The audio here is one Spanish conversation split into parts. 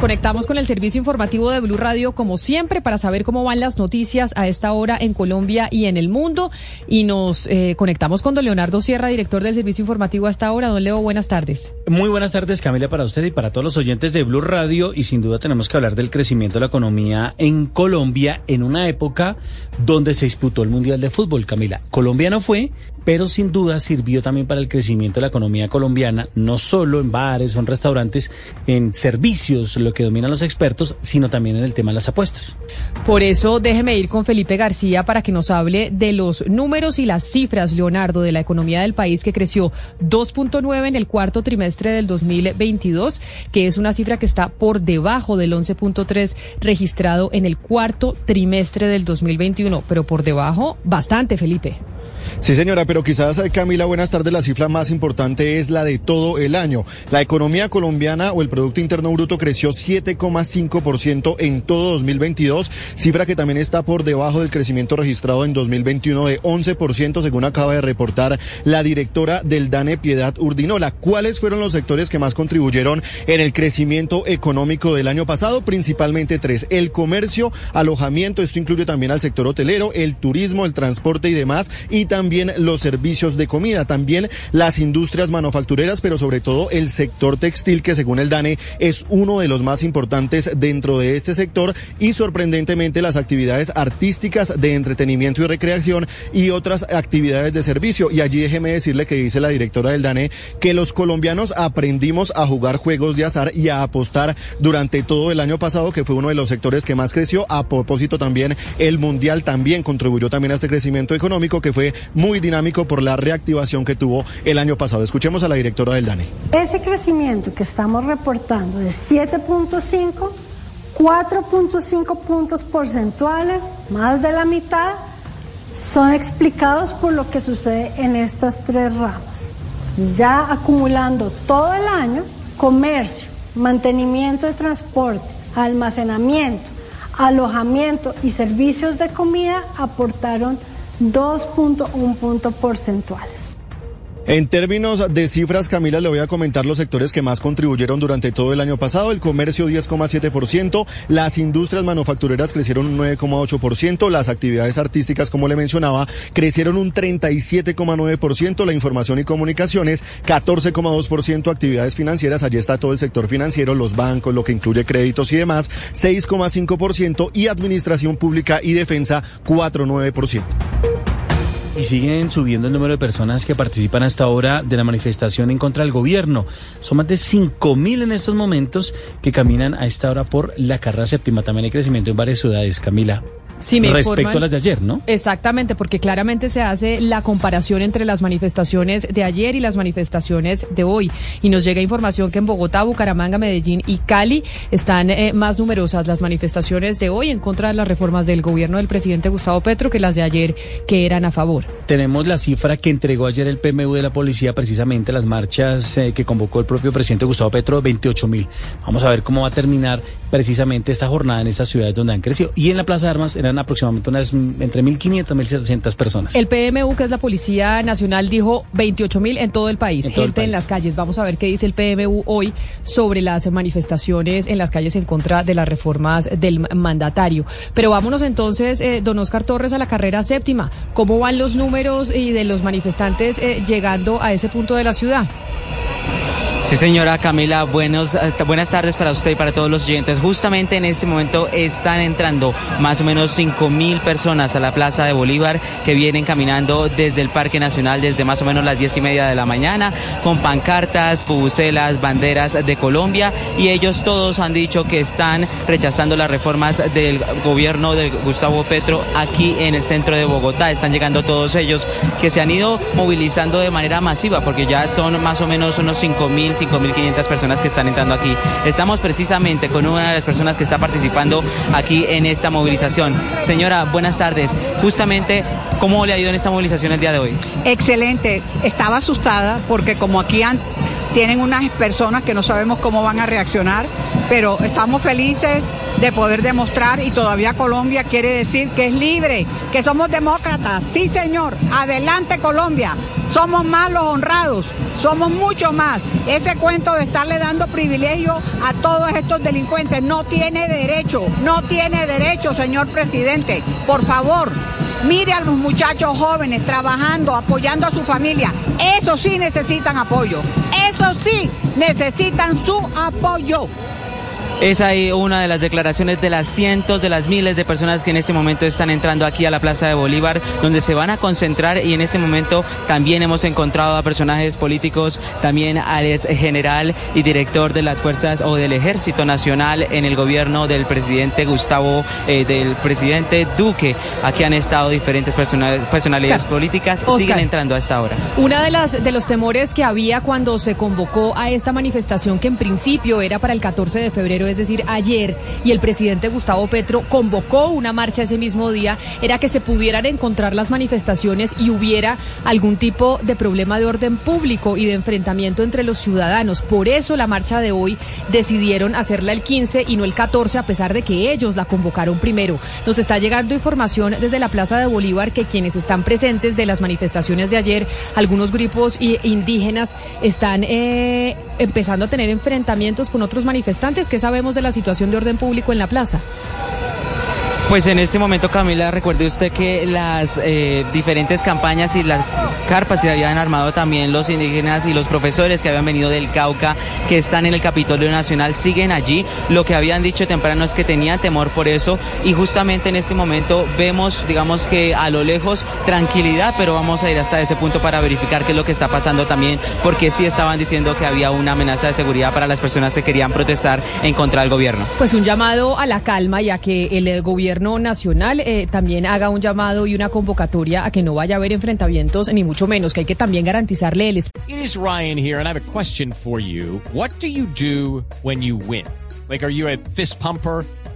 Conectamos con el servicio informativo de Blue Radio como siempre para saber cómo van las noticias a esta hora en Colombia y en el mundo. Y nos eh, conectamos con don Leonardo Sierra, director del servicio informativo a esta hora. Don Leo, buenas tardes. Muy buenas tardes, Camila, para usted y para todos los oyentes de Blue Radio. Y sin duda tenemos que hablar del crecimiento de la economía en Colombia en una época donde se disputó el Mundial de Fútbol, Camila. Colombia no fue, pero sin duda sirvió también para el crecimiento de la economía colombiana, no solo en bares o en restaurantes, en servicios, lo que dominan los expertos, sino también en el tema de las apuestas. Por eso déjeme ir con Felipe García para que nos hable de los números y las cifras, Leonardo, de la economía del país que creció 2.9 en el cuarto trimestre del 2022, que es una cifra que está por debajo del 11.3 registrado en el cuarto trimestre del 2021, pero por debajo bastante, Felipe. Sí, señora, pero quizás, eh, Camila, buenas tardes. La cifra más importante es la de todo el año. La economía colombiana o el Producto Interno Bruto creció 7,5% en todo 2022, cifra que también está por debajo del crecimiento registrado en 2021 de 11%, según acaba de reportar la directora del DANE, Piedad Urdinola. ¿Cuáles fueron los sectores que más contribuyeron en el crecimiento económico del año pasado? Principalmente tres. El comercio, alojamiento, esto incluye también al sector hotelero, el turismo, el transporte y demás, y también los servicios de comida, también las industrias manufactureras, pero sobre todo el sector textil, que según el DANE es uno de los más importantes dentro de este sector y sorprendentemente las actividades artísticas de entretenimiento y recreación y otras actividades de servicio. Y allí déjeme decirle que dice la directora del DANE que los colombianos aprendimos a jugar juegos de azar y a apostar durante todo el año pasado, que fue uno de los sectores que más creció. A propósito también, el Mundial también contribuyó también a este crecimiento económico que fue muy dinámico por la reactivación que tuvo el año pasado. Escuchemos a la directora del DANE. Ese crecimiento que estamos reportando de 7.5, 4.5 puntos porcentuales, más de la mitad, son explicados por lo que sucede en estas tres ramas. Ya acumulando todo el año, comercio, mantenimiento de transporte, almacenamiento, alojamiento y servicios de comida aportaron 2.1 punto porcentuales. En términos de cifras, Camila, le voy a comentar los sectores que más contribuyeron durante todo el año pasado. El comercio 10,7%, las industrias manufactureras crecieron un 9,8%, las actividades artísticas, como le mencionaba, crecieron un 37,9%, la información y comunicaciones 14,2%, actividades financieras, allí está todo el sector financiero, los bancos, lo que incluye créditos y demás, 6,5% y administración pública y defensa 4,9%. Y siguen subiendo el número de personas que participan hasta ahora de la manifestación en contra del gobierno. Son más de 5.000 en estos momentos que caminan a esta hora por la carrera séptima. También hay crecimiento en varias ciudades, Camila. Sí, me Respecto informan- a las de ayer, ¿no? Exactamente, porque claramente se hace la comparación entre las manifestaciones de ayer y las manifestaciones de hoy. Y nos llega información que en Bogotá, Bucaramanga, Medellín y Cali están eh, más numerosas las manifestaciones de hoy en contra de las reformas del gobierno del presidente Gustavo Petro que las de ayer que eran a favor. Tenemos la cifra que entregó ayer el PMU de la policía, precisamente las marchas eh, que convocó el propio presidente Gustavo Petro, 28 mil. Vamos a ver cómo va a terminar precisamente esta jornada en estas ciudades donde han crecido. Y en la Plaza de Armas eran aproximadamente unas entre 1.500 y 1.700 personas. El PMU, que es la Policía Nacional, dijo 28 mil en todo el país, En todo el gente en las calles. Vamos a ver qué dice el PMU hoy sobre las manifestaciones en las calles en contra de las reformas del ma- mandatario. Pero vámonos entonces, eh, don Oscar Torres, a la carrera séptima. ¿Cómo van los números y de los manifestantes eh, llegando a ese punto de la ciudad? Sí, señora Camila, buenos, eh, buenas tardes para usted y para todos los oyentes. Justamente en este momento están entrando más o menos 5 mil personas a la Plaza de Bolívar que vienen caminando desde el Parque Nacional desde más o menos las 10 y media de la mañana con pancartas, bucelas, banderas de Colombia y ellos todos han dicho que están rechazando las reformas del gobierno de Gustavo Petro aquí en el centro de Bogotá. Están llegando todos ellos que se han ido movilizando de manera masiva porque ya son más o menos unos 5 mil 5.500 personas que están entrando aquí. Estamos precisamente con una de las personas que está participando aquí en esta movilización. Señora, buenas tardes. Justamente, ¿cómo le ha ido en esta movilización el día de hoy? Excelente. Estaba asustada porque como aquí tienen unas personas que no sabemos cómo van a reaccionar, pero estamos felices de poder demostrar y todavía Colombia quiere decir que es libre, que somos demócratas. Sí, señor. Adelante Colombia. Somos más los honrados, somos mucho más. Ese cuento de estarle dando privilegio a todos estos delincuentes no tiene derecho, no tiene derecho, señor presidente. Por favor, mire a los muchachos jóvenes trabajando, apoyando a su familia. Eso sí necesitan apoyo. Eso sí necesitan su apoyo. Es ahí una de las declaraciones de las cientos, de las miles de personas que en este momento están entrando aquí a la Plaza de Bolívar, donde se van a concentrar y en este momento también hemos encontrado a personajes políticos, también al ex general y director de las fuerzas o del Ejército Nacional en el gobierno del presidente Gustavo, eh, del presidente Duque. Aquí han estado diferentes personalidades políticas, siguen entrando a esta hora. Una de las de los temores que había cuando se convocó a esta manifestación que en principio era para el 14 de febrero es decir, ayer, y el presidente Gustavo Petro convocó una marcha ese mismo día, era que se pudieran encontrar las manifestaciones y hubiera algún tipo de problema de orden público y de enfrentamiento entre los ciudadanos. Por eso la marcha de hoy decidieron hacerla el 15 y no el 14, a pesar de que ellos la convocaron primero. Nos está llegando información desde la Plaza de Bolívar que quienes están presentes de las manifestaciones de ayer, algunos grupos indígenas están eh, empezando a tener enfrentamientos con otros manifestantes que saben de la situación de orden público en la plaza? Pues en este momento, Camila, recuerde usted que las eh, diferentes campañas y las carpas que habían armado también los indígenas y los profesores que habían venido del Cauca, que están en el Capitolio Nacional, siguen allí. Lo que habían dicho temprano es que tenían temor por eso y justamente en este momento vemos, digamos que a lo lejos, tranquilidad, pero vamos a ir hasta ese punto para verificar qué es lo que está pasando también, porque sí estaban diciendo que había una amenaza de seguridad para las personas que querían protestar en contra del gobierno. Pues un llamado a la calma, ya que el nacional eh, también haga un llamado y una convocatoria a que no vaya a haber enfrentamientos, ni mucho menos, que hay que también garantizarle el It is Ryan here, and I have a question for you. What do you do when you win? Like, are you a fist pumper?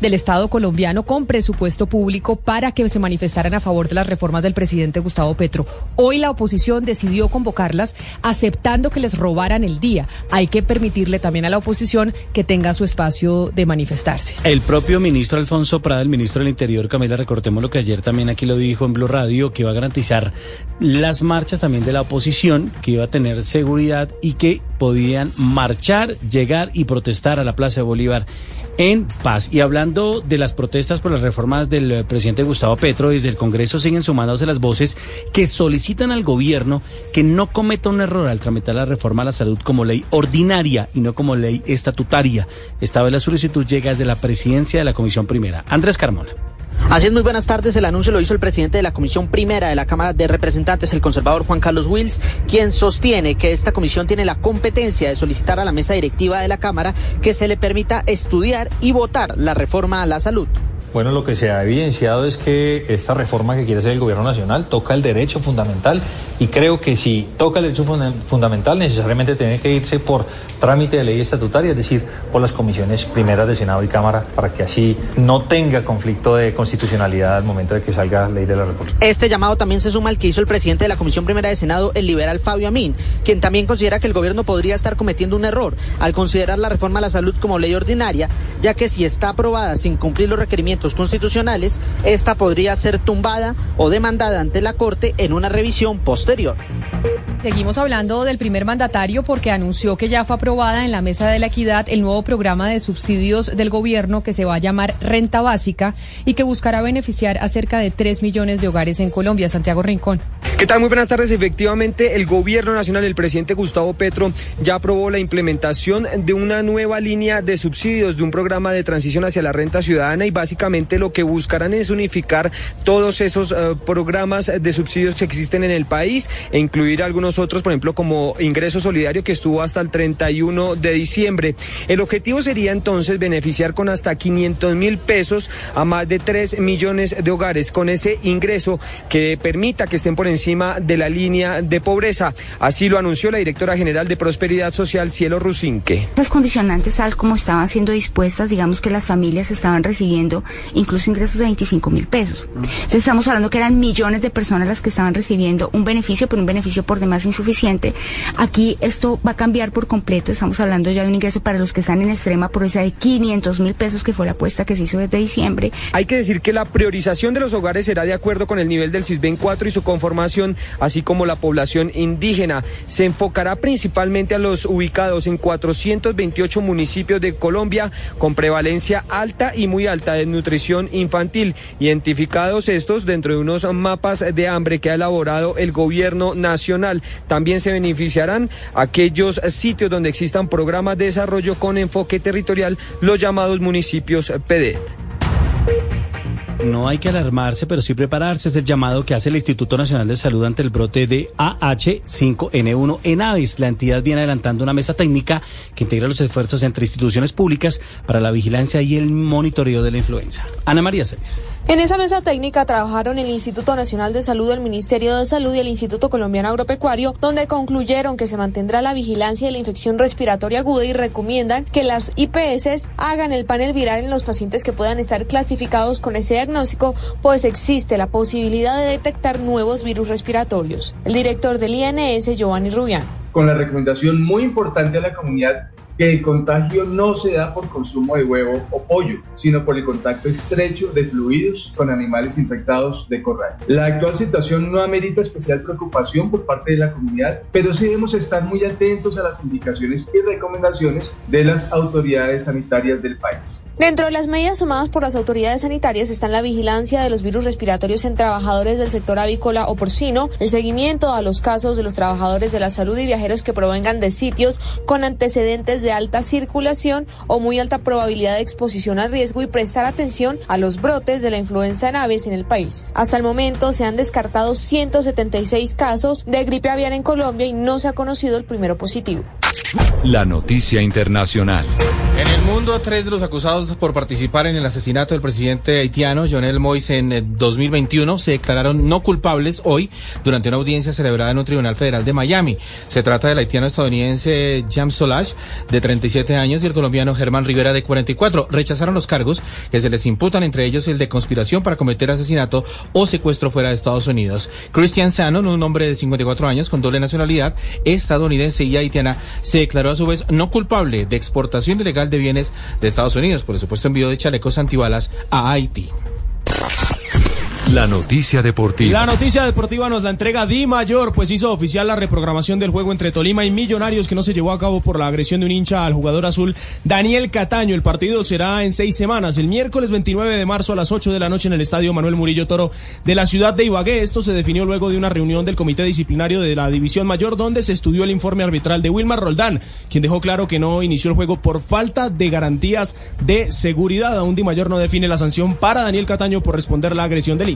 del Estado colombiano con presupuesto público para que se manifestaran a favor de las reformas del presidente Gustavo Petro. Hoy la oposición decidió convocarlas aceptando que les robaran el día. Hay que permitirle también a la oposición que tenga su espacio de manifestarse. El propio ministro Alfonso Prada, el ministro del Interior, Camila, recortemos lo que ayer también aquí lo dijo en Blue Radio, que iba a garantizar las marchas también de la oposición, que iba a tener seguridad y que podían marchar, llegar y protestar a la Plaza de Bolívar en paz. Y hablando de las protestas por las reformas del eh, presidente Gustavo Petro, desde el Congreso siguen sumándose las voces que solicitan al gobierno que no cometa un error al tramitar la reforma a la salud como ley ordinaria y no como ley estatutaria. Esta vez la solicitud llega desde la presidencia de la Comisión Primera. Andrés Carmona. Así es, muy buenas tardes. El anuncio lo hizo el presidente de la Comisión Primera de la Cámara de Representantes, el conservador Juan Carlos Wills, quien sostiene que esta comisión tiene la competencia de solicitar a la mesa directiva de la Cámara que se le permita estudiar y votar la reforma a la salud. Bueno, lo que se ha evidenciado es que esta reforma que quiere hacer el gobierno nacional toca el derecho fundamental y creo que si toca el derecho fundamental necesariamente tiene que irse por trámite de ley estatutaria, es decir, por las comisiones primeras de Senado y Cámara, para que así no tenga conflicto de constitucionalidad al momento de que salga ley de la República. Este llamado también se suma al que hizo el presidente de la Comisión Primera de Senado, el liberal Fabio Amin, quien también considera que el gobierno podría estar cometiendo un error al considerar la reforma a la salud como ley ordinaria, ya que si está aprobada sin cumplir los requerimientos constitucionales, esta podría ser tumbada o demandada ante la Corte en una revisión posterior. Seguimos hablando del primer mandatario porque anunció que ya fue aprobada en la Mesa de la Equidad el nuevo programa de subsidios del gobierno que se va a llamar Renta Básica y que buscará beneficiar a cerca de 3 millones de hogares en Colombia. Santiago Rincón. ¿Qué tal? Muy buenas tardes. Efectivamente, el gobierno nacional, el presidente Gustavo Petro, ya aprobó la implementación de una nueva línea de subsidios, de un programa de transición hacia la renta ciudadana y básicamente lo que buscarán es unificar todos esos eh, programas de subsidios que existen en el país e incluir algunos otros, por ejemplo, como ingreso solidario que estuvo hasta el 31 de diciembre. El objetivo sería entonces beneficiar con hasta 500 mil pesos a más de 3 millones de hogares con ese ingreso que permita que estén por encima de la línea de pobreza. Así lo anunció la directora general de Prosperidad Social, Cielo Rusinque. Las condicionantes, tal como estaban siendo dispuestas, digamos que las familias estaban recibiendo incluso ingresos de 25 mil pesos. Entonces estamos hablando que eran millones de personas las que estaban recibiendo un beneficio, pero un beneficio por demás insuficiente. Aquí esto va a cambiar por completo. Estamos hablando ya de un ingreso para los que están en extrema pobreza de 500 mil pesos, que fue la apuesta que se hizo desde diciembre. Hay que decir que la priorización de los hogares será de acuerdo con el nivel del CISBEN 4 y su conformación, así como la población indígena. Se enfocará principalmente a los ubicados en 428 municipios de Colombia con prevalencia alta y muy alta de nutrición infantil, identificados estos dentro de unos mapas de hambre que ha elaborado el gobierno nacional. También se beneficiarán aquellos sitios donde existan programas de desarrollo con enfoque territorial, los llamados municipios PDET. No hay que alarmarse, pero sí prepararse. Es el llamado que hace el Instituto Nacional de Salud ante el brote de AH5N1 en aves. La entidad viene adelantando una mesa técnica que integra los esfuerzos entre instituciones públicas para la vigilancia y el monitoreo de la influenza. Ana María Celis. En esa mesa técnica trabajaron el Instituto Nacional de Salud, el Ministerio de Salud y el Instituto Colombiano Agropecuario, donde concluyeron que se mantendrá la vigilancia de la infección respiratoria aguda y recomiendan que las IPS hagan el panel viral en los pacientes que puedan estar clasificados con ese diagnóstico, pues existe la posibilidad de detectar nuevos virus respiratorios. El director del INS, Giovanni Rubián. Con la recomendación muy importante a la comunidad que el contagio no se da por consumo de huevo o pollo, sino por el contacto estrecho de fluidos con animales infectados de corral. La actual situación no amerita especial preocupación por parte de la comunidad, pero sí debemos estar muy atentos a las indicaciones y recomendaciones de las autoridades sanitarias del país. Dentro de las medidas tomadas por las autoridades sanitarias están la vigilancia de los virus respiratorios en trabajadores del sector avícola o porcino, el seguimiento a los casos de los trabajadores de la salud y viajeros que provengan de sitios con antecedentes de alta circulación o muy alta probabilidad de exposición al riesgo y prestar atención a los brotes de la influenza en aves en el país. Hasta el momento se han descartado 176 casos de gripe aviar en Colombia y no se ha conocido el primero positivo. La noticia internacional. En el mundo, tres de los acusados por participar en el asesinato del presidente haitiano, Jonel Moise, en 2021, se declararon no culpables hoy durante una audiencia celebrada en un tribunal federal de Miami. Se trata del haitiano estadounidense James Solage, de 37 años, y el colombiano Germán Rivera, de 44. Rechazaron los cargos que se les imputan, entre ellos el de conspiración para cometer asesinato o secuestro fuera de Estados Unidos. Christian Shannon, un hombre de 54 años con doble nacionalidad, estadounidense y haitiana, se declaró a su vez no culpable de exportación ilegal de bienes de Estados Unidos por supuesto envío de chalecos antibalas a Haití. La noticia deportiva. La noticia deportiva nos la entrega Di Mayor, pues hizo oficial la reprogramación del juego entre Tolima y Millonarios que no se llevó a cabo por la agresión de un hincha al jugador azul Daniel Cataño. El partido será en seis semanas, el miércoles 29 de marzo a las 8 de la noche en el estadio Manuel Murillo Toro de la ciudad de Ibagué. Esto se definió luego de una reunión del Comité Disciplinario de la División Mayor donde se estudió el informe arbitral de Wilmar Roldán, quien dejó claro que no inició el juego por falta de garantías de seguridad. Aún Di Mayor no define la sanción para Daniel Cataño por responder la agresión del